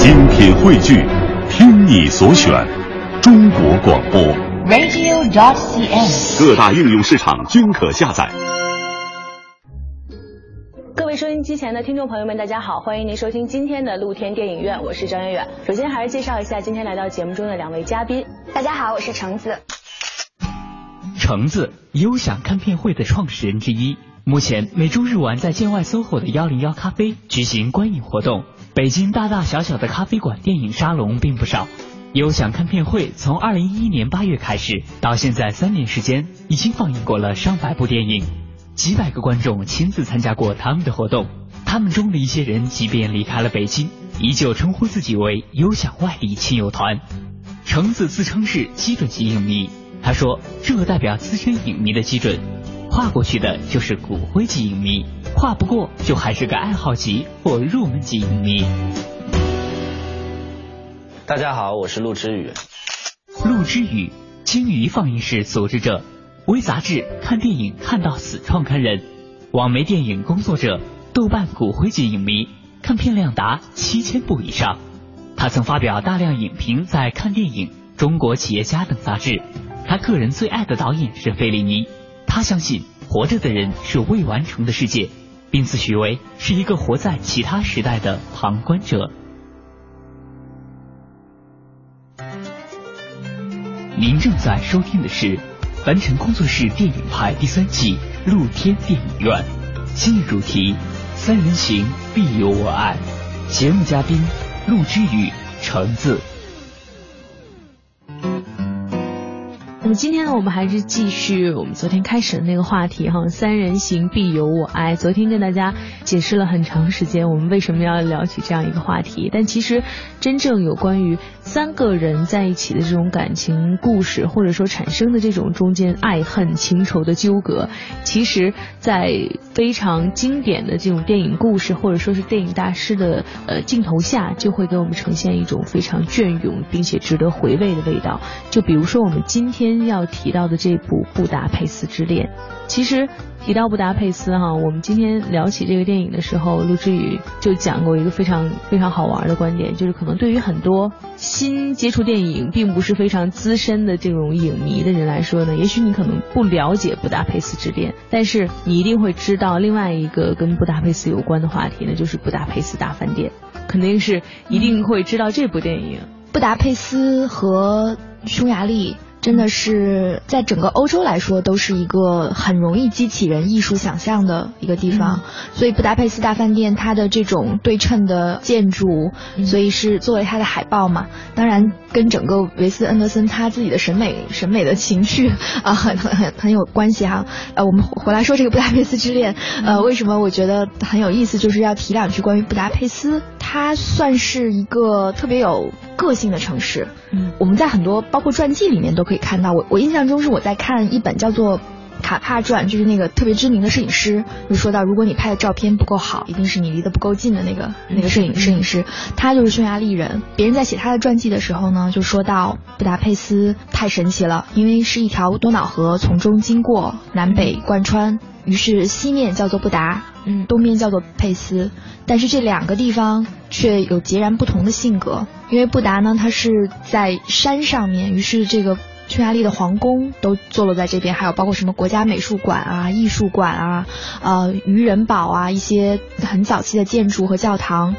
精品汇聚，听你所选，中国广播。radio.dot.cn，。各大应用市场均可下载。各位收音机前的听众朋友们，大家好，欢迎您收听今天的露天电影院，我是张远远。首先还是介绍一下今天来到节目中的两位嘉宾。大家好，我是橙子。橙子，优享看片会的创始人之一。目前每周日晚在建外 SOHO 的幺零幺咖啡举行观影活动。北京大大小小的咖啡馆、电影沙龙并不少。优享看片会从二零一一年八月开始，到现在三年时间，已经放映过了上百部电影，几百个观众亲自参加过他们的活动。他们中的一些人，即便离开了北京，依旧称呼自己为优享外地亲友团。橙子自称是基准级影迷，他说这代表资深影迷的基准，跨过去的就是骨灰级影迷，跨不过就还是个爱好级或入门级影迷。大家好，我是陆之宇。陆之宇，鲸鱼放映室组织者，微杂志看电影看到死创刊人，网媒电影工作者，豆瓣骨灰级影迷，看片量达七千部以上。他曾发表大量影评在《看电影》《中国企业家》等杂志。他个人最爱的导演是费里尼。他相信活着的人是未完成的世界，并自诩为是一个活在其他时代的旁观者。您正在收听的是凡尘工作室电影派第三季露天电影院，今日主题：三人行必有我爱。节目嘉宾：陆之宇、橙子。那么今天呢，我们还是继续我们昨天开始的那个话题哈，三人行必有我爱。昨天跟大家解释了很长时间，我们为什么要聊起这样一个话题。但其实真正有关于三个人在一起的这种感情故事，或者说产生的这种中间爱恨情仇的纠葛，其实，在非常经典的这种电影故事，或者说是电影大师的呃镜头下，就会给我们呈现一种非常隽永并且值得回味的味道。就比如说我们今天要提到的这部《布达佩斯之恋》，其实提到布达佩斯哈，我们今天聊起这个电影的时候，陆之宇就讲过一个非常非常好玩的观点，就是可能对于很多新接触电影并不是非常资深的这种影迷的人来说呢，也许你可能不了解《布达佩斯之恋》，但是你一定会知道另外一个跟布达佩斯有关的话题呢，就是《布达佩斯大饭店》，肯定是一定会知道这部电影。布达佩斯和匈牙利真的是在整个欧洲来说都是一个很容易激起人艺术想象的一个地方，所以布达佩斯大饭店它的这种对称的建筑，所以是作为它的海报嘛，当然跟整个维斯恩德森他自己的审美审美的情绪啊很很很很有关系哈。呃，我们回来说这个布达佩斯之恋，呃，为什么我觉得很有意思，就是要提两句关于布达佩斯，它算是一个特别有个性的城市。嗯，我们在很多包括传记里面都可以看到。我我印象中是我在看一本叫做《卡帕传》，就是那个特别知名的摄影师，就说到如果你拍的照片不够好，一定是你离得不够近的那个那个摄影摄影师，他就是匈牙利人。别人在写他的传记的时候呢，就说到布达佩斯太神奇了，因为是一条多瑙河从中经过，南北贯穿。于是西面叫做布达，嗯，东面叫做佩斯，但是这两个地方却有截然不同的性格。因为布达呢，它是在山上面，于是这个匈牙利的皇宫都坐落在这边，还有包括什么国家美术馆啊、艺术馆啊、呃渔人堡啊一些很早期的建筑和教堂，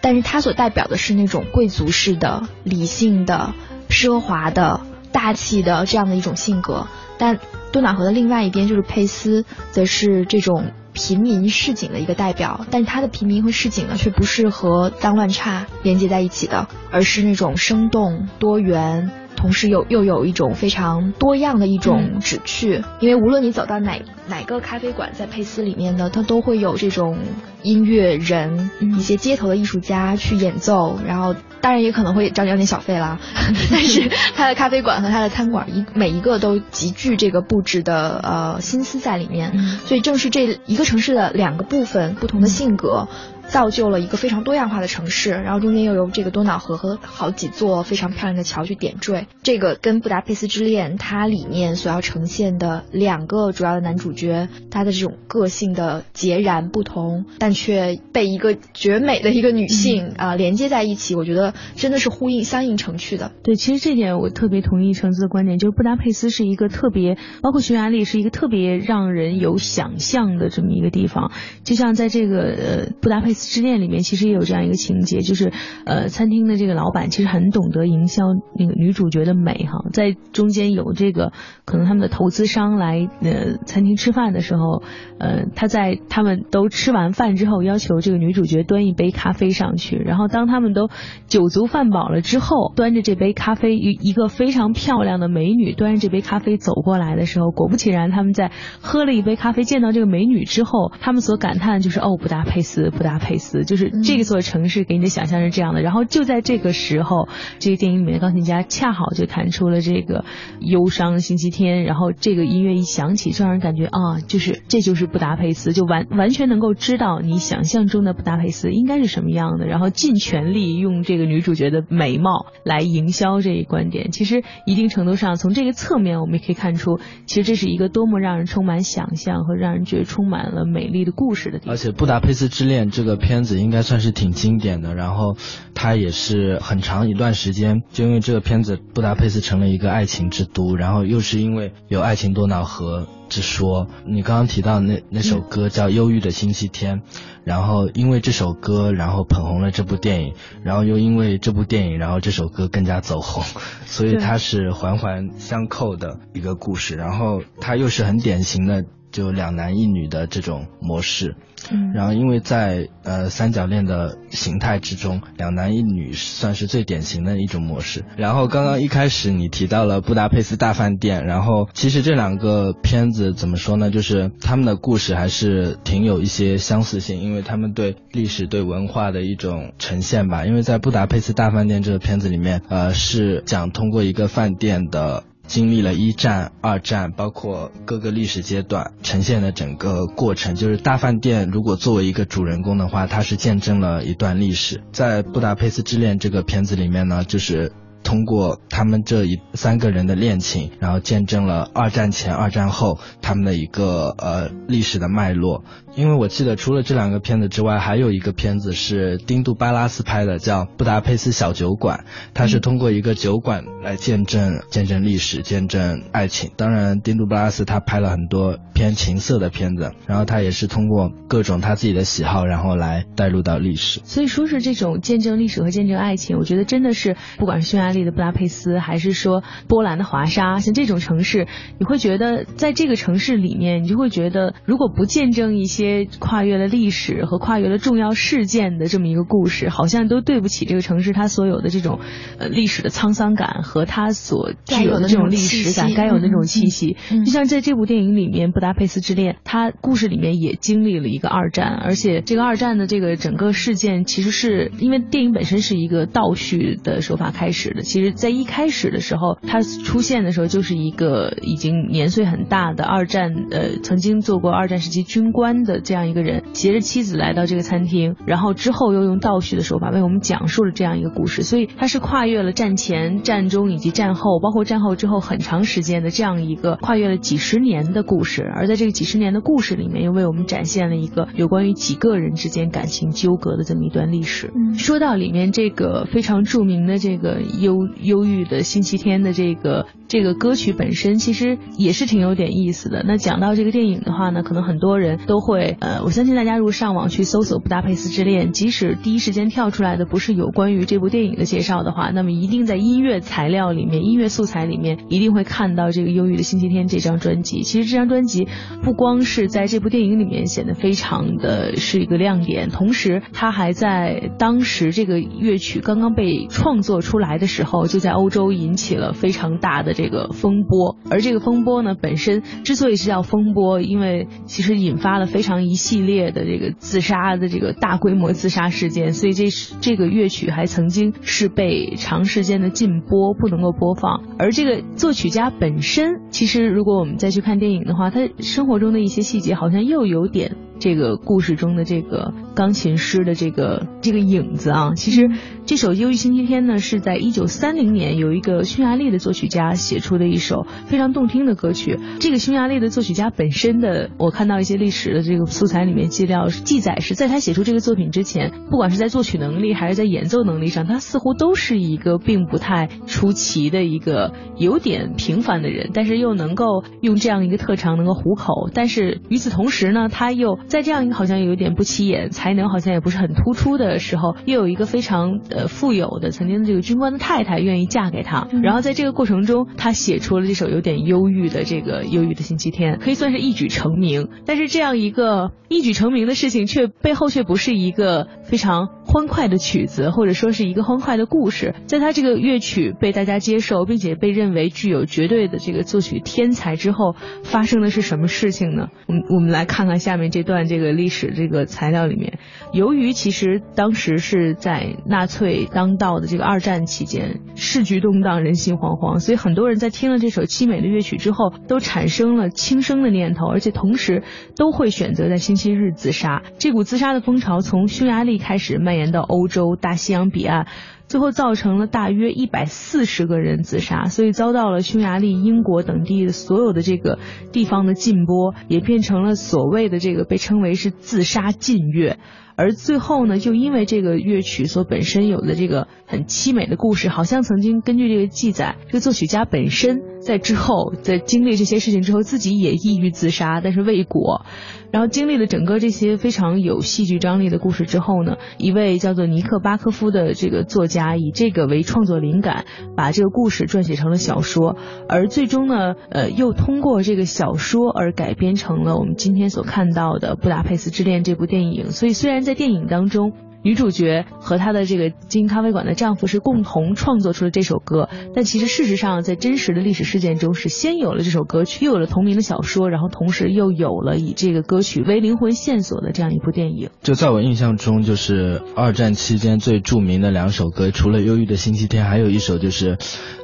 但是它所代表的是那种贵族式的、理性的、奢华的、大气的这样的一种性格，但。多瑙河的另外一边就是佩斯，则是这种平民市井的一个代表，但是它的平民和市井呢，却不是和脏乱差连接在一起的，而是那种生动多元，同时又又有一种非常多样的一种旨趣。因为无论你走到哪哪个咖啡馆，在佩斯里面呢，它都会有这种音乐人、一些街头的艺术家去演奏，然后。当然也可能会找你要点小费啦，但是它的咖啡馆和它的餐馆一每一个都极具这个布置的呃心思在里面，所以正是这一个城市的两个部分不同的性格，造就了一个非常多样化的城市，然后中间又有这个多瑙河和好几座非常漂亮的桥去点缀。这个跟《布达佩斯之恋》它里面所要呈现的两个主要的男主角，他的这种个性的截然不同，但却被一个绝美的一个女性啊、连接在一起，我觉得真的是呼应相映成趣的。对，其实这点我特别同意橙子的观点，就是布达佩斯是一个特别，包括匈牙利是一个特别让人有想象的这么一个地方。就像在这个呃《布达佩斯之恋》里面，其实也有这样一个情节，就是呃餐厅的这个老板其实很懂得营销那个女主角的美哈，在中间有这个可能他们的投资商来呃餐厅吃饭的时候，呃他在他们都吃完饭之后，要求这个女主角端一杯咖啡上去，然后当他们都酒足饭饱了之后，端着这杯咖啡，一一个非常漂亮的美女端着这杯咖啡走过来的时候，果不其然，他们在喝了一杯咖啡，见到这个美女之后，他们所感叹就是哦，布达佩斯，布达佩斯，就是这座城市给你的想象是这样的。然后就在这个时候，这个电影里面的钢琴家恰好就弹出了这个忧伤星期天，然后这个音乐一响起，就让人感觉啊，就是这就是布达佩斯，就完完全能够知道你想象中的布达佩斯应该是什么样的，然后尽全力用这个女主角的美貌来营销这一观点。其实一定程度上，从这个侧面我们也可以看出，其实这是一个多么让人充满想象和让人觉得充满了美丽的故事的地方。而且《布达佩斯之恋》这个片子应该算是挺经典的，然后它也是很长一段时间，就因为这个片子，布达佩斯成了一个爱情之都，然后又是因为有爱情多瑙河之说。你刚刚提到那那首歌叫《忧郁的星期天》，然后因为这首歌，然后捧红了这部电影，然后又因为这部电影，然后这首歌更加走红，所以它是环环相扣的一个故事，然后它又是很典型的。就两男一女的这种模式，嗯然后因为在呃三角恋的形态之中，两男一女算是最典型的一种模式。然后刚刚一开始你提到了布达佩斯大饭店，然后其实这两个片子怎么说呢？就是他们的故事还是挺有一些相似性，因为他们对历史、对文化的一种呈现吧。因为在布达佩斯大饭店这个片子里面，呃，是讲通过一个饭店的。经历了一战、二战，包括各个历史阶段呈现的整个过程，就是大饭店如果作为一个主人公的话，它是见证了一段历史。在《布达佩斯之恋》这个片子里面呢，就是。通过他们这一三个人的恋情，然后见证了二战前、二战后他们的一个呃历史的脉络。因为我记得除了这两个片子之外，还有一个片子是丁杜巴拉斯拍的，叫《布达佩斯小酒馆》，它是通过一个酒馆来见证见证历史、见证爱情。当然，丁杜巴拉斯他拍了很多偏情色的片子，然后他也是通过各种他自己的喜好，然后来带入到历史。所以说是这种见证历史和见证爱情，我觉得真的是不管是匈牙利的布达佩斯，还是说波兰的华沙，像这种城市，你会觉得在这个城市里面，你就会觉得如果不见证一些跨越了历史和跨越了重要事件的这么一个故事，好像都对不起这个城市它所有的这种呃历史的沧桑感和它所具有的这种历史感该有的那种气息。就像在这部电影里面，《布达佩斯之恋》，它故事里面也经历了一个二战，而且这个二战的这个整个事件，其实是因为电影本身是一个倒叙的手法开始的。其实，在一开始的时候，他出现的时候就是一个已经年岁很大的二战呃曾经做过二战时期军官的这样一个人，携着妻子来到这个餐厅，然后之后又用倒叙的手法为我们讲述了这样一个故事。所以他是跨越了战前、战中以及战后，包括战后之后很长时间的这样一个跨越了几十年的故事。而在这个几十年的故事里面，又为我们展现了一个有关于几个人之间感情纠葛的这么一段历史。嗯说到里面这个非常著名的这个忧忧郁的星期天的这个这个歌曲本身，其实也是挺有点意思的。那讲到这个电影的话呢，可能很多人都会呃，我相信大家如果上网去搜索《布达佩斯之恋》，即使第一时间跳出来的不是有关于这部电影的介绍的话，那么一定在音乐材料里面、音乐素材里面一定会看到这个《忧郁的星期天》这张专辑。其实这张专辑不光是在这部电影里面显得非常的是一个亮点，同时它还在当时这个乐曲刚刚被创作出来的时时候，就在欧洲引起了非常大的这个风波。而这个风波呢，本身之所以是叫风波，因为其实引发了非常一系列的这个自杀的这个大规模自杀事件，所以这是这个乐曲还曾经是被长时间的禁播，不能够播放。而这个作曲家本身，其实如果我们再去看电影的话，他生活中的一些细节好像又有点这个故事中的这个钢琴师的这个这个影子啊。其实这首《忧郁星期天》呢，是在一九三零年有一个匈牙利的作曲家写出的一首非常动听的歌曲。这个匈牙利的作曲家本身的，我看到一些历史的这个素材里面记料记载是在他写出这个作品之前，不管是在作曲能力还是在演奏能力上，他似乎都是一个并不太出奇的一个有点平凡的人，但是又能够用这样一个特长能够糊口。但是与此同时呢，他又在这样一个好像有点不起眼、才能好像也不是很突出的时候，又有一个非常呃富有的曾经的这个军官的太太愿意嫁给他。然后在这个过程中，他写出了这首有点忧郁的这个忧郁的星期天，可以算是一举成名。但是这样一个一举成名的事情，却背后却不是一个非常欢快的曲子，或者说是一个欢快的故事。在他这个乐曲被大家接受，并且被认为具有绝对的这个作曲天才之后，发生的是什么事情呢？我们我们来看看下面这段这个历史这个材料里面，由于其实当时是在纳粹当道的这个二战期间，世局动荡，人心惶惶，所以很多人在听了这首凄美的乐曲之后，都产生了轻生的念头，而且同时都会选择在星期日自杀。这股自杀的风潮从匈牙利开始蔓延到欧洲、大西洋彼岸。最后造成了大约一百四十个人自杀，所以遭到了匈牙利、英国等地的所有的这个地方的禁播，也变成了所谓的这个被称为是自杀禁乐。而最后呢，就因为这个乐曲所本身有的这个很凄美的故事，好像曾经根据这个记载，这个作曲家本身在之后在经历这些事情之后，自己也抑郁自杀，但是未果。然后经历了整个这些非常有戏剧张力的故事之后呢，一位叫做尼克巴科夫的这个作家以这个为创作灵感，把这个故事撰写成了小说，而最终呢，呃，又通过这个小说而改编成了我们今天所看到的《布达佩斯之恋》这部电影。所以虽然在电影当中，女主角和她的这个经营咖啡馆的丈夫是共同创作出了这首歌，但其实事实上，在真实的历史事件中，是先有了这首歌曲，又有了同名的小说，然后同时又有了以这个歌曲为灵魂线索的这样一部电影。就在我印象中，就是二战期间最著名的两首歌，除了《忧郁的星期天》，还有一首就是，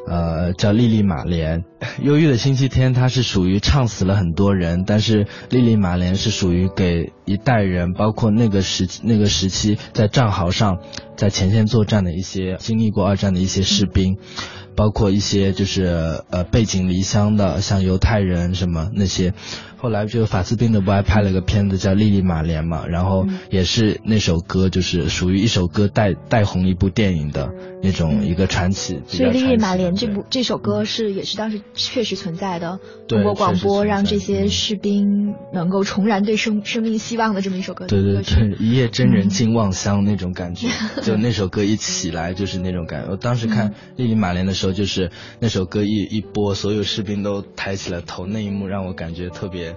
呃，叫《莉莉玛莲》。《忧郁的星期天》它是属于唱死了很多人，但是《莉莉玛莲》是属于给一代人，包括那个时那个时期在战壕上，在前线作战的一些经历过二战的一些士兵。包括一些就是呃背井离乡的，像犹太人什么那些。后来就法斯宾德不还拍了个片子叫《莉莉玛莲》嘛，然后也是那首歌就是属于一首歌带带红一部电影的那种一个传奇。所以《莉莉玛莲》这部部这首歌是也是当时确实存在的，通过广播让这些士兵能够重燃对生生命希望的这么一首歌。对对对，一夜真人尽望乡那种感觉，就那首歌一起来就是那种感觉。我当时看《莉莉玛莲》的时候，就是那首歌一一播，所有士兵都抬起了头，那一幕让我感觉特别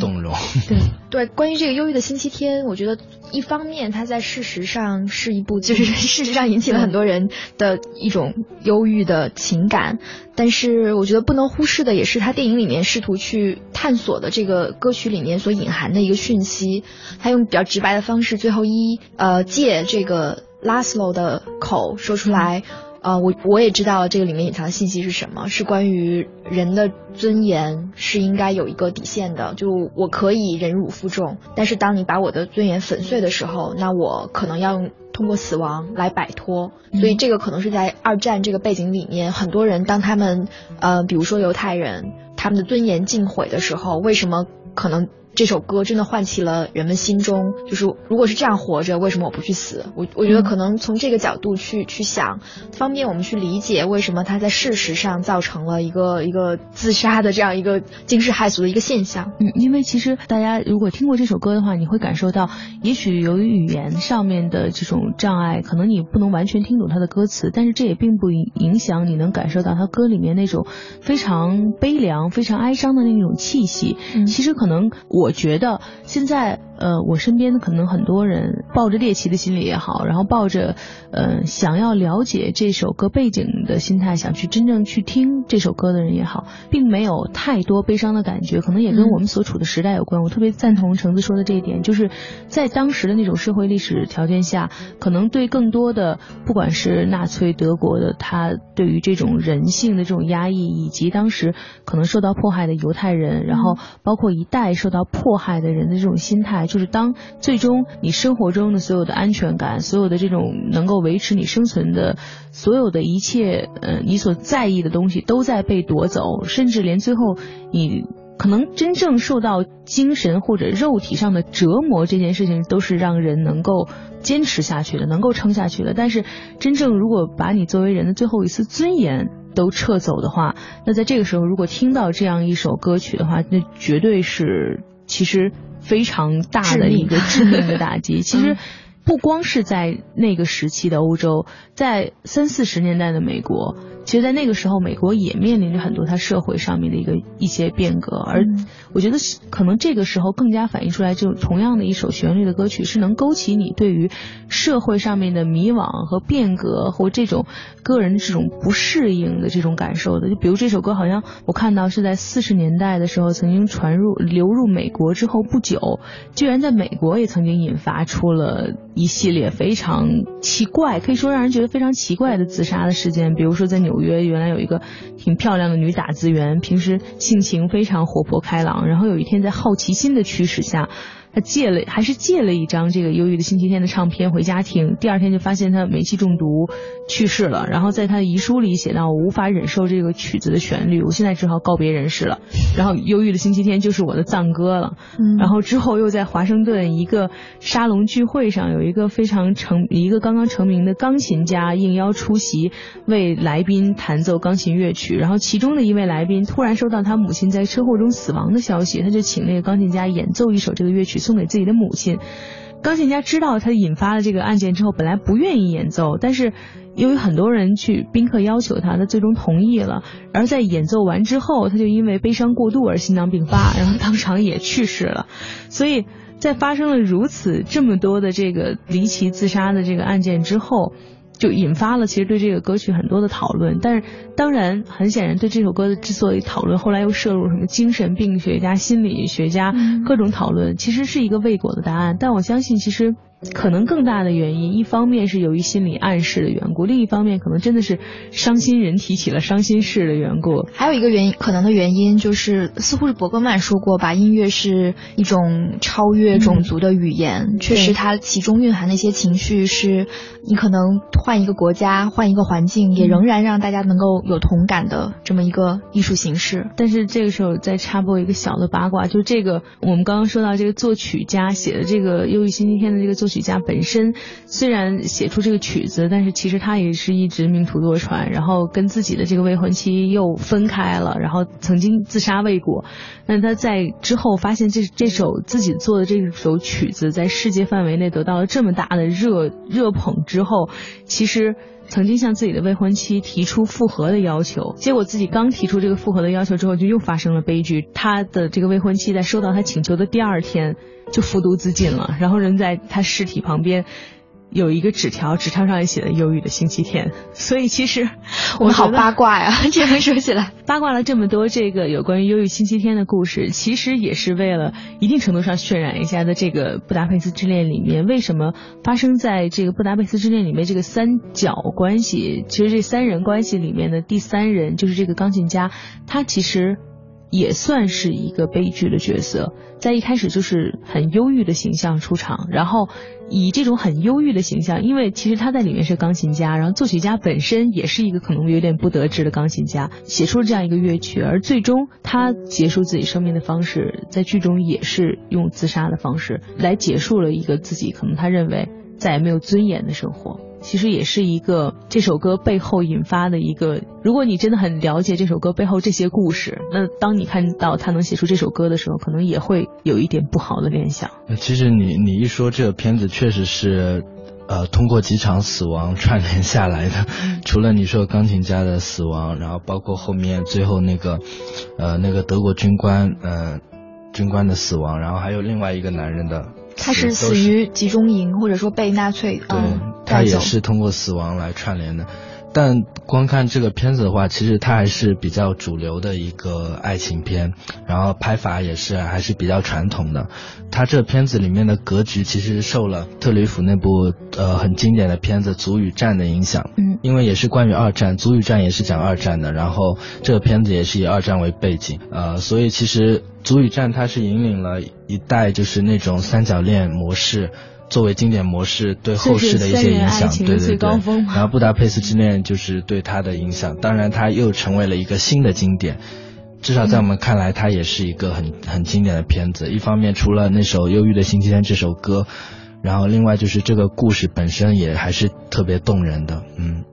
动容。对 对，关于这个忧郁的星期天，我觉得一方面它在事实上是一部，就是事实上引起了很多人的一种忧郁的情感，但是我觉得不能忽视的也是他电影里面试图去探索的这个歌曲里面所隐含的一个讯息，他用比较直白的方式，最后一呃借这个拉斯洛的口说出来。呃，我我也知道这个里面隐藏的信息是什么，是关于人的尊严是应该有一个底线的，就我可以忍辱负重，但是当你把我的尊严粉碎的时候，那我可能要用通过死亡来摆脱。所以这个可能是在二战这个背景里面，很多人当他们呃，比如说犹太人，他们的尊严尽毁的时候，为什么可能？这首歌真的唤起了人们心中，就是如果是这样活着，为什么我不去死？我我觉得可能从这个角度去去想，方便我们去理解为什么他在事实上造成了一个一个自杀的这样一个惊世骇俗的一个现象。嗯，因为其实大家如果听过这首歌的话，你会感受到，也许由于语言上面的这种障碍，可能你不能完全听懂他的歌词，但是这也并不影影响你能感受到他歌里面那种非常悲凉、非常哀伤的那种气息。嗯其实可能我我觉得现在。呃，我身边可能很多人抱着猎奇的心理也好，然后抱着呃想要了解这首歌背景的心态，想去真正去听这首歌的人也好，并没有太多悲伤的感觉，可能也跟我们所处的时代有关。我特别赞同橙子说的这一点，就是在当时的那种社会历史条件下，可能对更多的不管是纳粹德国的他对于这种人性的这种压抑，以及当时可能受到迫害的犹太人，然后包括一代受到迫害的人的这种心态。就是当最终你生活中的所有的安全感，所有的这种能够维持你生存的所有的一切，呃，你所在意的东西都在被夺走，甚至连最后你。可能真正受到精神或者肉体上的折磨，这件事情都是让人能够坚持下去的，能够撑下去的。但是，真正如果把你作为人的最后一丝尊严都撤走的话，那在这个时候，如果听到这样一首歌曲的话，那绝对是其实非常大的一个致命的打击。其实，不光是在那个时期的欧洲，在三四十年代的美国。其实，在那个时候，美国也面临着很多它社会上面的一个一些变革，而我觉得可能这个时候更加反映出来，就同样的一首旋律的歌曲，是能勾起你对于社会上面的迷惘和变革或这种个人这种不适应的这种感受的。就比如这首歌，好像我看到是在四十年代的时候曾经传入流入美国之后不久，居然在美国也曾经引发出了一系列非常奇怪，可以说让人觉得非常奇怪的自杀的事件，比如说在纽。纽约原来有一个挺漂亮的女打字员，平时性情非常活泼开朗，然后有一天在好奇心的驱使下。他借了还是借了一张这个忧郁的星期天的唱片回家听，第二天就发现他煤气中毒去世了。然后在他的遗书里写到：“我无法忍受这个曲子的旋律，我现在只好告别人世了。”然后忧郁的星期天就是我的葬歌了。嗯然后之后又在华盛顿一个沙龙聚会上，有一个非常成一个刚刚成名的钢琴家应邀出席，为来宾弹奏钢琴乐曲。然后其中的一位来宾突然收到他母亲在车祸中死亡的消息，他就请那个钢琴家演奏一首这个乐曲。送给自己的母亲，钢琴家知道他引发了这个案件之后，本来不愿意演奏，但是由于很多人去宾客要求他，他最终同意了。而在演奏完之后，他就因为悲伤过度而心脏病发，然后当场也去世了。所以在发生了如此这么多的这个离奇自杀的这个案件之后。就引发了其实对这个歌曲很多的讨论，但是当然很显然对这首歌的之所以讨论，后来又摄入什么精神病学家、心理学家各种讨论，其实是一个未果的答案。但我相信其实。可能更大的原因，一方面是由于心理暗示的缘故，另一方面可能真的是伤心人提起了伤心事的缘故。还有一个原因，可能的原因就是，似乎是伯格曼说过，吧音乐是一种超越种族的语言。确实，它其中蕴含的一些情绪，是你可能换一个国家、换一个环境，也仍然让大家能够有同感的这么一个艺术形式。但是这个时候再插播一个小的八卦，就这个我们刚刚说到这个作曲家写的这个《忧郁星期天》的这个作曲。曲家本身虽然写出这个曲子，但是其实他也是一直命途多舛，然后跟自己的这个未婚妻又分开了，然后曾经自杀未果。那他在之后发现这这首自己做的这首曲子在世界范围内得到了这么大的热热捧之后，其实曾经向自己的未婚妻提出复合的要求，结果自己刚提出这个复合的要求之后，就又发生了悲剧。他的这个未婚妻在收到他请求的第二天。就服毒自尽了，然后人在他尸体旁边有一个纸条，纸条上也写了“忧郁的星期天”。所以其实 我们好八卦呀，这样说起来，八卦了这么多这个有关于忧郁星期天的故事，其实也是为了一定程度上渲染一下的这个布达佩斯之恋里面为什么发生在这个布达佩斯之恋里面这个三角关系，其实这三人关系里面的第三人就是这个钢琴家，他其实。也算是一个悲剧的角色，在一开始就是很忧郁的形象出场，然后以这种很忧郁的形象，因为其实他在里面是钢琴家，然后作曲家本身也是一个可能有点不得志的钢琴家，写出了这样一个乐曲，而最终他结束自己生命的方式，在剧中也是用自杀的方式来结束了一个自己可能他认为再也没有尊严的生活。其实也是一个这首歌背后引发的一个，如果你真的很了解这首歌背后这些故事，那当你看到他能写出这首歌的时候，可能也会有一点不好的联想。其实你你一说这个片子，确实是，呃，通过几场死亡串联下来的。除了你说钢琴家的死亡，然后包括后面最后那个，呃，那个德国军官，呃，军官的死亡，然后还有另外一个男人的。他是死于集中营，或者说被纳粹对，他也是通过死亡来串联的。但光看这个片子的话，其实它还是比较主流的一个爱情片，然后拍法也是还是比较传统的。它这片子里面的格局其实受了特吕弗那部呃很经典的片子《足与战》的影响。嗯。因为也是关于二战，足与战也是讲二战的，然后这个片子也是以二战为背景，呃，所以其实足与战它是引领了一代就是那种三角恋模式。作为经典模式对后世的一些影响，对对对。然后布达佩斯之恋就是对他的影响，当然他又成为了一个新的经典。至少在我们看来，它也是一个很很经典的片子。一方面，除了那首《忧郁的星期天》这首歌，然后另外就是这个故事本身也还是特别动人的，嗯。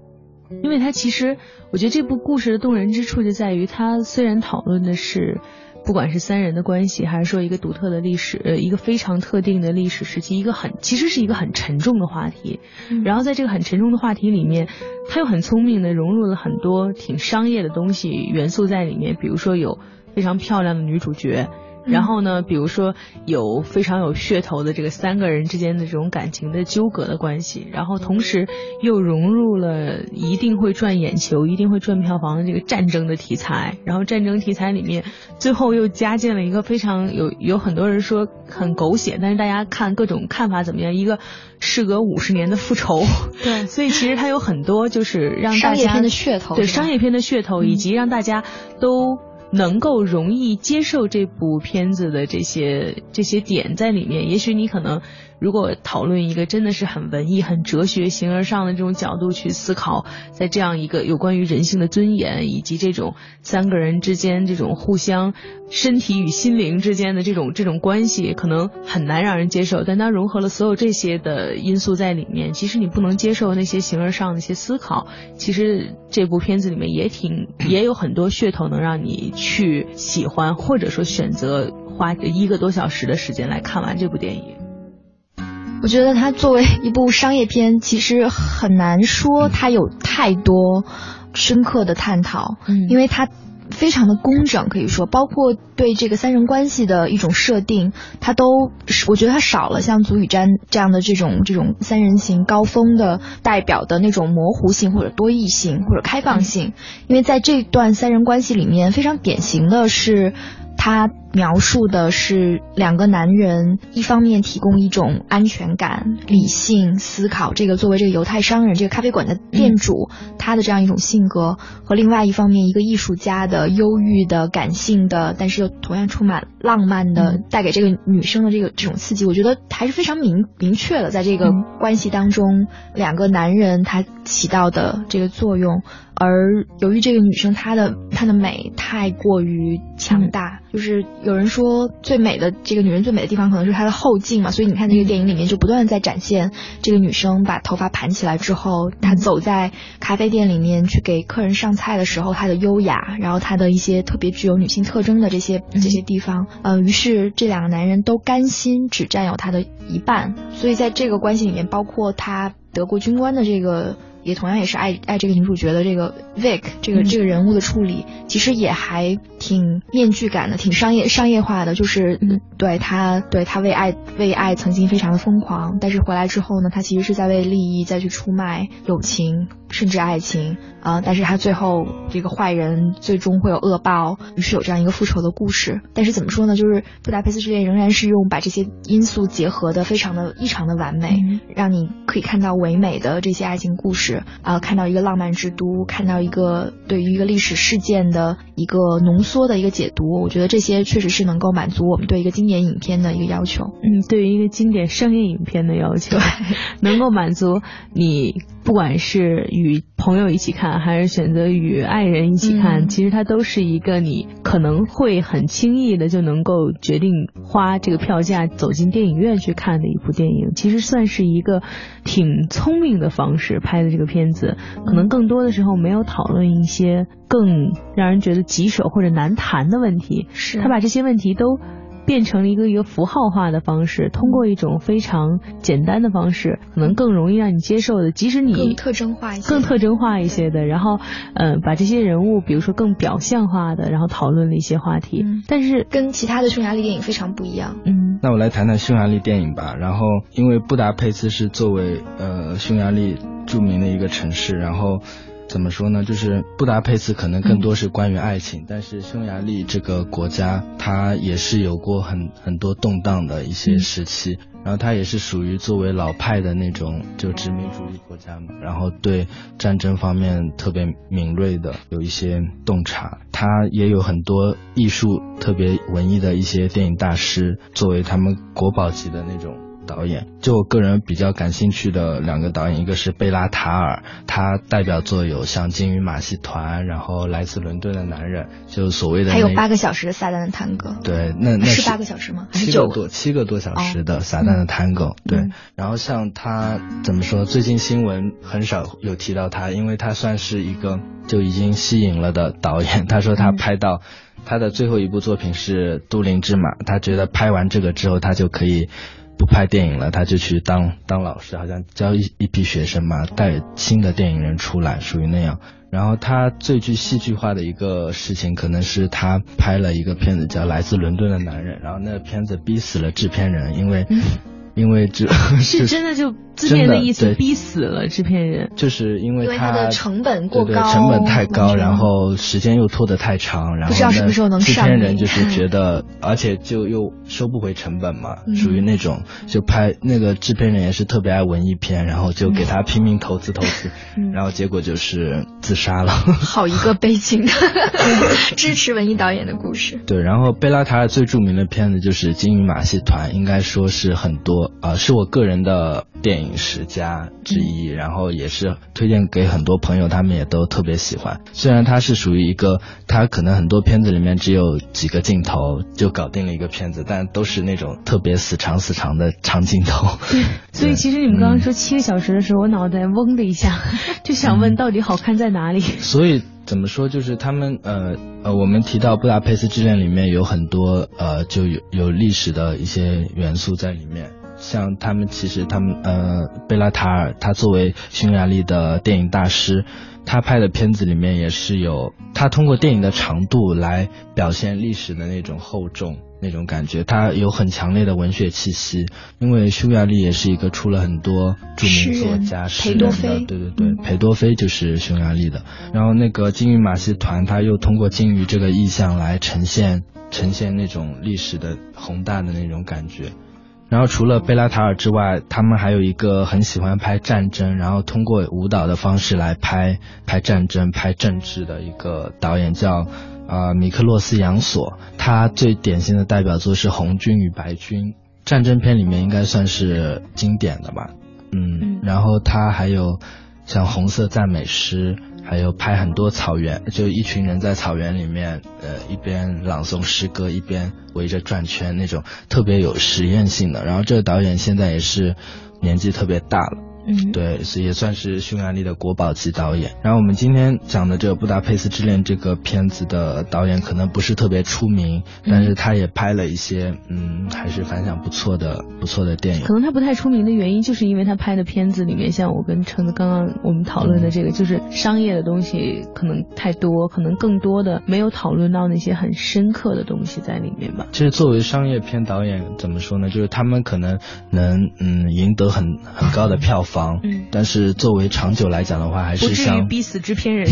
因为它其实，我觉得这部故事的动人之处就在于，它虽然讨论的是。不管是三人的关系，还是说一个独特的历史，呃，一个非常特定的历史时期，一个很其实是一个很沉重的话题。然后在这个很沉重的话题里面，他又很聪明的融入了很多挺商业的东西元素在里面，比如说有非常漂亮的女主角。然后呢，比如说有非常有噱头的这个三个人之间的这种感情的纠葛的关系，然后同时又融入了一定会赚眼球、一定会赚票房的这个战争的题材，然后战争题材里面最后又加进了一个非常有有很多人说很狗血，但是大家看各种看法怎么样？一个事隔五十年的复仇，对，所以其实它有很多就是让大家商业片的噱头，对商业片的噱头，以及让大家都。能够容易接受这部片子的这些这些点在里面，也许你可能。如果讨论一个真的是很文艺、很哲学、形而上的这种角度去思考，在这样一个有关于人性的尊严，以及这种三个人之间这种互相身体与心灵之间的这种这种关系，可能很难让人接受。但它融合了所有这些的因素在里面，即使你不能接受那些形而上的一些思考，其实这部片子里面也挺也有很多噱头能让你去喜欢，或者说选择花一个多小时的时间来看完这部电影。我觉得它作为一部商业片，其实很难说它有太多深刻的探讨，嗯，因为它非常的工整，可以说，包括对这个三人关系的一种设定，它都，我觉得它少了像足语瞻这样的这种这种三人行高峰的代表的那种模糊性或者多义性或者开放性，因为在这段三人关系里面，非常典型的是。他描述的是两个男人，一方面提供一种安全感、理性思考，这个作为这个犹太商人、这个咖啡馆的店主，他的这样一种性格，和另外一方面一个艺术家的忧郁的、感性的，但是又同样充满浪漫的，带给这个女生的这个这种刺激，我觉得还是非常明明确的，在这个关系当中，两个男人他起到的这个作用。而由于这个女生她的她的美太过于强大，就是有人说最美的这个女人最美的地方可能是她的后劲嘛，所以你看这个电影里面就不断在展现这个女生把头发盘起来之后，她走在咖啡店里面去给客人上菜的时候她的优雅，然后她的一些特别具有女性特征的这些这些地方，嗯，于是这两个男人都甘心只占有她的一半，所以在这个关系里面，包括他德国军官的这个。也同样也是爱爱这个女主角的这个 Vic 这个这个人物的处理，其实也还挺面具感的，挺商业商业化的。就是嗯对他对他为爱为爱曾经非常的疯狂，但是回来之后呢，他其实是在为利益再去出卖友情甚至爱情啊。但是他最后这个坏人最终会有恶报，于是有这样一个复仇的故事。但是怎么说呢？就是布达佩斯之恋仍然是用把这些因素结合的非常的异常的完美，让你可以看到唯美的这些爱情故事。啊，看到一个浪漫之都，看到一个对于一个历史事件的一个浓缩的一个解读，我觉得这些确实是能够满足我们对一个经典影片的一个要求。嗯，对于一个经典商业影片的要求，能够满足你。不管是与朋友一起看，还是选择与爱人一起看，其实它都是一个你可能会很轻易的就能够决定花这个票价走进电影院去看的一部电影。其实算是一个挺聪明的方式拍的这个片子，可能更多的时候没有讨论一些更让人觉得棘手或者难谈的问题。是他把这些问题都。变成了一个一个符号化的方式，通过一种非常简单的方式，可能更容易让你接受的。即使你更特征化一些，更特征化一些的，然后，嗯，把这些人物，比如说更表象化的，然后讨论了一些话题。但是跟其他的匈牙利电影非常不一样。嗯，那我来谈谈匈牙利电影吧。然后，因为布达佩斯是作为呃匈牙利著名的一个城市，然后。怎么说呢？就是布达佩斯可能更多是关于爱情，但是匈牙利这个国家它也是有过很很多动荡的一些时期。然后它也是属于作为老派的那种就殖民主义国家嘛，然后对战争方面特别敏锐的有一些洞察。它也有很多艺术特别文艺的一些电影大师作为他们国宝级的那种。导演，就我个人比较感兴趣的两个导演，一个是贝拉塔尔，他代表作有像《鲸鱼马戏团》，然后《来自伦敦的男人》，就所谓的还有八个小时的撒旦的探戈。对，那那是八个小时吗？七个多七个多小时的撒旦的探戈。对，然后像他怎么说？最近新闻很少有提到他，因为他算是一个就已经吸引了的导演。他说他拍到他的最后一部作品是《都灵之马》，他觉得拍完这个之后，他就可以。不拍电影了，他就去当当老师，好像教一一批学生嘛，带新的电影人出来，属于那样。然后他最具戏剧化的一个事情，可能是他拍了一个片子叫《来自伦敦的男人》，然后那个片子逼死了制片人，因为。因为这 是真的，就字面的意思，逼死了制片人。就是因为他的成本过高，成本太高，然后时间又拖得太长，然后不知道什么时候能上制片人就是觉得，而且就又收不回成本嘛，属于那种就拍那个制片人也是特别爱文艺片，然后就给他拼命投资投资，然后结果就是自杀了。好一个悲情的 支持文艺导演的故事。对，然后贝拉塔尔最著名的片子就是《金鱼马戏团》，应该说是很多。啊，是我个人的电影十佳之一，然后也是推荐给很多朋友，他们也都特别喜欢。虽然它是属于一个，它可能很多片子里面只有几个镜头就搞定了一个片子，但都是那种特别死长死长的长镜头。对，所以其实你们刚刚说七个小时的时候，我脑袋嗡的一下，就想问到底好看在哪里？所以怎么说，就是他们呃呃，我们提到《布达佩斯之恋》里面有很多呃，就有有历史的一些元素在里面。像他们其实他们呃贝拉塔尔他作为匈牙利的电影大师，他拍的片子里面也是有他通过电影的长度来表现历史的那种厚重那种感觉，他有很强烈的文学气息。因为匈牙利也是一个出了很多著名作家诗人的，对对对，裴多菲就是匈牙利的。然后那个金鱼马戏团他又通过金鱼这个意象来呈现呈现那种历史的宏大的那种感觉。然后除了贝拉塔尔之外，他们还有一个很喜欢拍战争，然后通过舞蹈的方式来拍拍战争、拍政治的一个导演，叫啊米克洛斯杨索。他最典型的代表作是《红军与白军》，战争片里面应该算是经典的吧。嗯，然后他还有像《红色赞美诗》。还有拍很多草原，就一群人在草原里面，呃，一边朗诵诗歌，一边围着转圈，那种特别有实验性的。然后这个导演现在也是年纪特别大了。嗯，对，所以也算是匈牙利的国宝级导演。然后我们今天讲的这个《布达佩斯之恋》这个片子的导演可能不是特别出名，但是他也拍了一些，嗯，还是反响不错的、不错的电影。可能他不太出名的原因，就是因为他拍的片子里面，像我跟橙子刚刚我们讨论的这个，就是商业的东西可能太多，可能更多的没有讨论到那些很深刻的东西在里面吧。其实作为商业片导演，怎么说呢？就是他们可能能，嗯，赢得很很高的票房。房，嗯，但是作为长久来讲的话，还是像逼死制片人，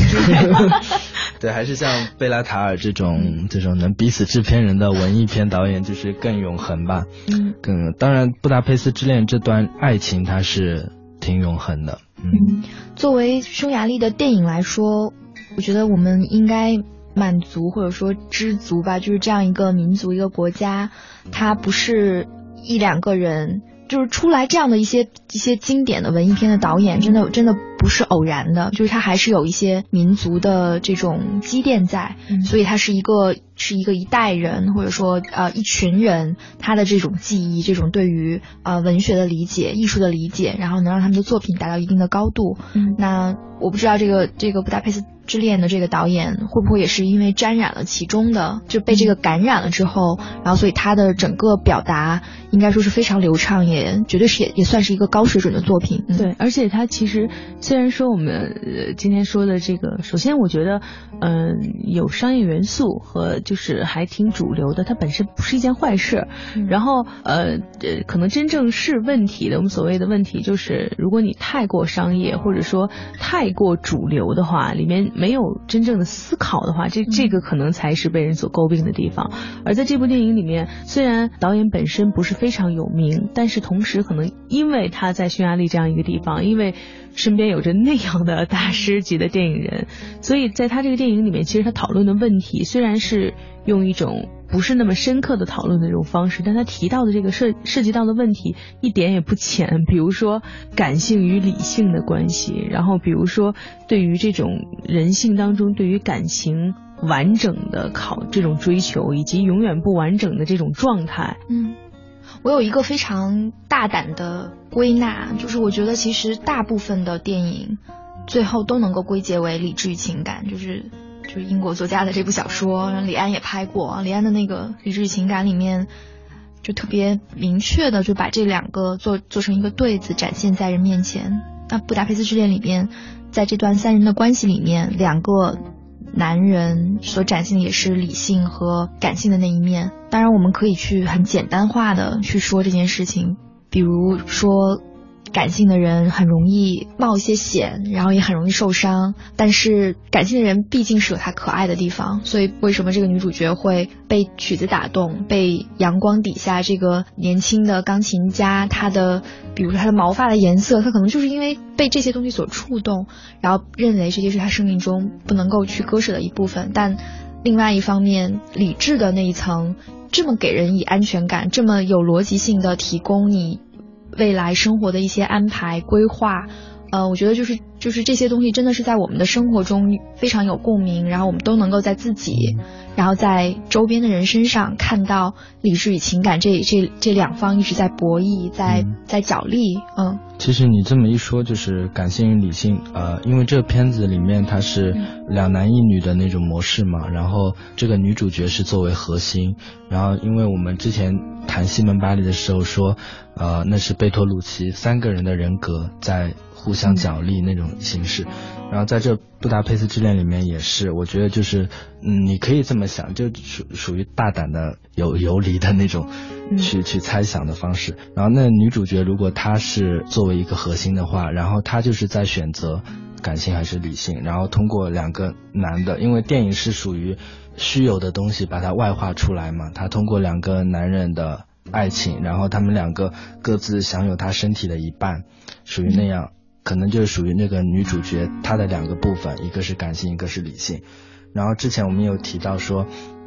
对，还是像贝拉塔尔这种这种能逼死制片人的文艺片导演，就是更永恒吧，嗯，更当然，布达佩斯之恋这段爱情它是挺永恒的，嗯，作为匈牙利的电影来说，我觉得我们应该满足或者说知足吧，就是这样一个民族一个国家，它不是一两个人。就是出来这样的一些一些经典的文艺片的导演，真的真的不是偶然的，就是他还是有一些民族的这种积淀在，所以他是一个是一个一代人或者说呃一群人他的这种记忆，这种对于呃文学的理解、艺术的理解，然后能让他们的作品达到一定的高度。那我不知道这个这个布达佩斯。之恋的这个导演会不会也是因为沾染了其中的，就被这个感染了之后，然后所以他的整个表达应该说是非常流畅，也绝对是也也算是一个高水准的作品。对，而且他其实虽然说我们今天说的这个，首先我觉得，嗯，有商业元素和就是还挺主流的，它本身不是一件坏事。然后呃呃，可能真正是问题的，我们所谓的问题就是，如果你太过商业或者说太过主流的话，里面没有真正的思考的话，这这个可能才是被人所诟病的地方。而在这部电影里面，虽然导演本身不是非常有名，但是同时可能因为他在匈牙利这样一个地方，因为身边有着那样的大师级的电影人，所以在他这个电影里面，其实他讨论的问题虽然是用一种不是那么深刻的讨论的这种方式，但他提到的这个涉涉及到的问题一点也不浅，比如说感性与理性的关系，然后比如说对于这种人性当中对于感情完整的考这种追求，以及永远不完整的这种状态，嗯。我有一个非常大胆的归纳，就是我觉得其实大部分的电影最后都能够归结为理智与情感，就是就是英国作家的这部小说，李安也拍过，李安的那个理智与情感里面就特别明确的就把这两个做做成一个对子展现在人面前。那布达佩斯之恋里面，在这段三人的关系里面，两个。男人所展现的也是理性和感性的那一面。当然，我们可以去很简单化的去说这件事情，比如说。感性的人很容易冒一些险，然后也很容易受伤。但是感性的人毕竟是有他可爱的地方，所以为什么这个女主角会被曲子打动，被阳光底下这个年轻的钢琴家他的，比如说他的毛发的颜色，他可能就是因为被这些东西所触动，然后认为这些是他生命中不能够去割舍的一部分。但另外一方面，理智的那一层这么给人以安全感，这么有逻辑性的提供你。未来生活的一些安排规划，呃，我觉得就是就是这些东西真的是在我们的生活中非常有共鸣，然后我们都能够在自己，然后在周边的人身上看到理智与情感这这这两方一直在博弈，在在角力，嗯。其实你这么一说，就是感性与理性，呃，因为这个片子里面它是两男一女的那种模式嘛，然后这个女主角是作为核心，然后因为我们之前谈西门巴黎的时候说，呃，那是贝托鲁奇三个人的人格在互相角力那种形式。然后在这布达佩斯之恋里面也是，我觉得就是，嗯，你可以这么想，就属属于大胆的有游离的那种，去去猜想的方式。然后那女主角如果她是作为一个核心的话，然后她就是在选择感性还是理性，然后通过两个男的，因为电影是属于虚有的东西，把它外化出来嘛，她通过两个男人的爱情，然后他们两个各自享有他身体的一半，属于那样。可能就是属于那个女主角她的两个部分，一个是感性，一个是理性。然后之前我们有提到说，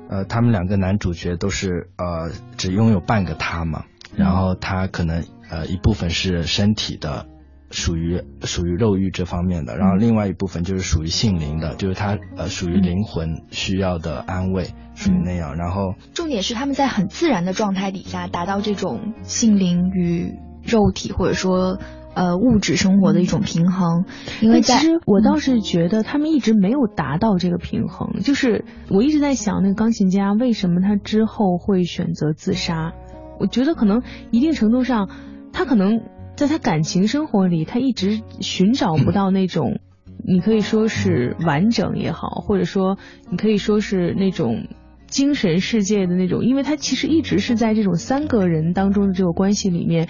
呃，他们两个男主角都是呃只拥有半个他嘛，然后他可能呃一部分是身体的，属于属于肉欲这方面的，然后另外一部分就是属于性灵的，就是他呃属于灵魂需要的安慰，属于那样。然后重点是他们在很自然的状态底下达到这种性灵与肉体，或者说。呃，物质生活的一种平衡，因为其实我倒是觉得他们一直没有达到这个平衡。就是我一直在想，那个钢琴家为什么他之后会选择自杀？我觉得可能一定程度上，他可能在他感情生活里，他一直寻找不到那种，你可以说是完整也好，或者说你可以说是那种精神世界的那种，因为他其实一直是在这种三个人当中的这个关系里面。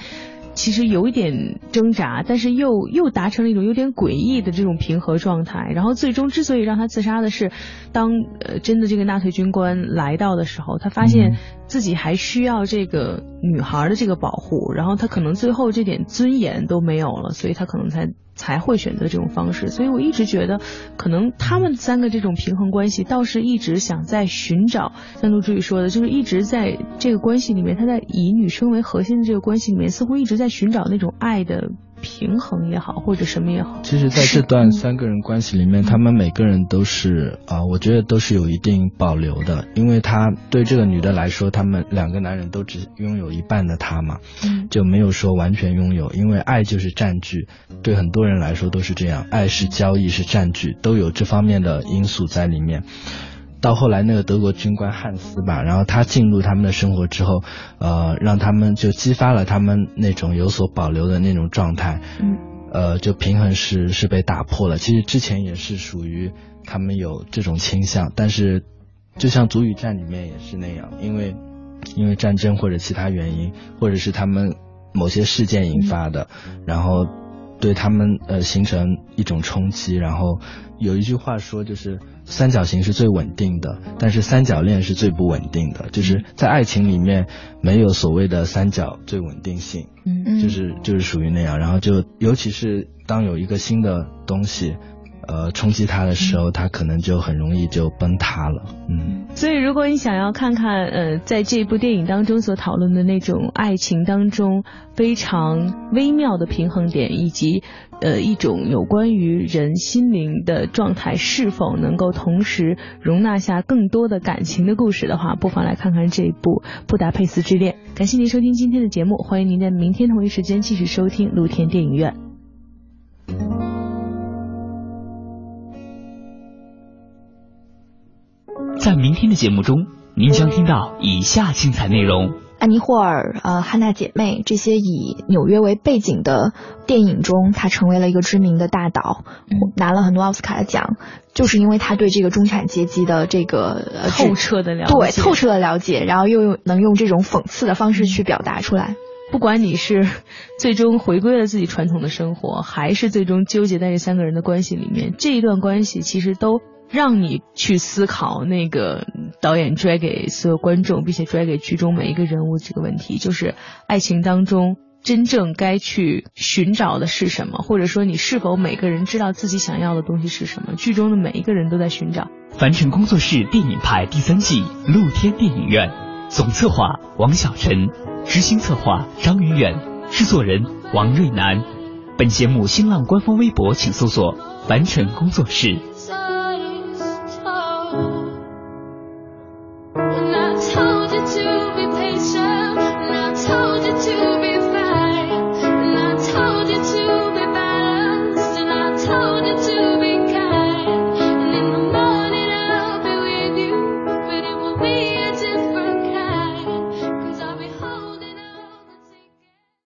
其实有一点挣扎，但是又又达成了一种有点诡异的这种平和状态。然后最终之所以让他自杀的是，当呃真的这个纳粹军官来到的时候，他发现自己还需要这个女孩的这个保护，然后他可能最后这点尊严都没有了，所以他可能才。才会选择这种方式，所以我一直觉得，可能他们三个这种平衡关系，倒是一直想在寻找。像陆志宇说的，就是一直在这个关系里面，他在以女生为核心的这个关系里面，似乎一直在寻找那种爱的。平衡也好，或者什么也好，其实在这段三个人关系里面，他们每个人都是啊，我觉得都是有一定保留的，因为他对这个女的来说，他们两个男人都只拥有一半的她嘛，就没有说完全拥有，因为爱就是占据，对很多人来说都是这样，爱是交易是占据，都有这方面的因素在里面。到后来，那个德国军官汉斯吧，然后他进入他们的生活之后，呃，让他们就激发了他们那种有所保留的那种状态，嗯，呃，就平衡是是被打破了。其实之前也是属于他们有这种倾向，但是就像《足语战》里面也是那样，因为因为战争或者其他原因，或者是他们某些事件引发的，然后对他们呃形成一种冲击。然后有一句话说，就是三角形是最稳定的，但是三角恋是最不稳定的。就是在爱情里面没有所谓的三角最稳定性，嗯就是就是属于那样。然后就尤其是当有一个新的东西。呃，冲击它的时候，它可能就很容易就崩塌了。嗯，所以如果你想要看看，呃，在这部电影当中所讨论的那种爱情当中非常微妙的平衡点，以及呃一种有关于人心灵的状态是否能够同时容纳下更多的感情的故事的话，不妨来看看这一部《布达佩斯之恋》。感谢您收听今天的节目，欢迎您在明天同一时间继续收听露天电影院。在明天的节目中，您将听到以下精彩内容：安妮霍尔、呃，汉娜姐妹这些以纽约为背景的电影中，她成为了一个知名的大导，拿了很多奥斯卡的奖，就是因为她对这个中产阶级的这个、呃、透彻的了解，对透彻的了解，然后又能用这种讽刺的方式去表达出来。不管你是最终回归了自己传统的生活，还是最终纠结在这三个人的关系里面，这一段关系其实都让你去思考那个导演拽给所有观众，并且拽给剧中每一个人物这个问题，就是爱情当中真正该去寻找的是什么，或者说你是否每个人知道自己想要的东西是什么？剧中的每一个人都在寻找。凡尘工作室电影派第三季露天电影院，总策划王小晨，执行策划张远远，制作人王瑞南。本节目新浪官方微博请搜索“凡尘工作室”。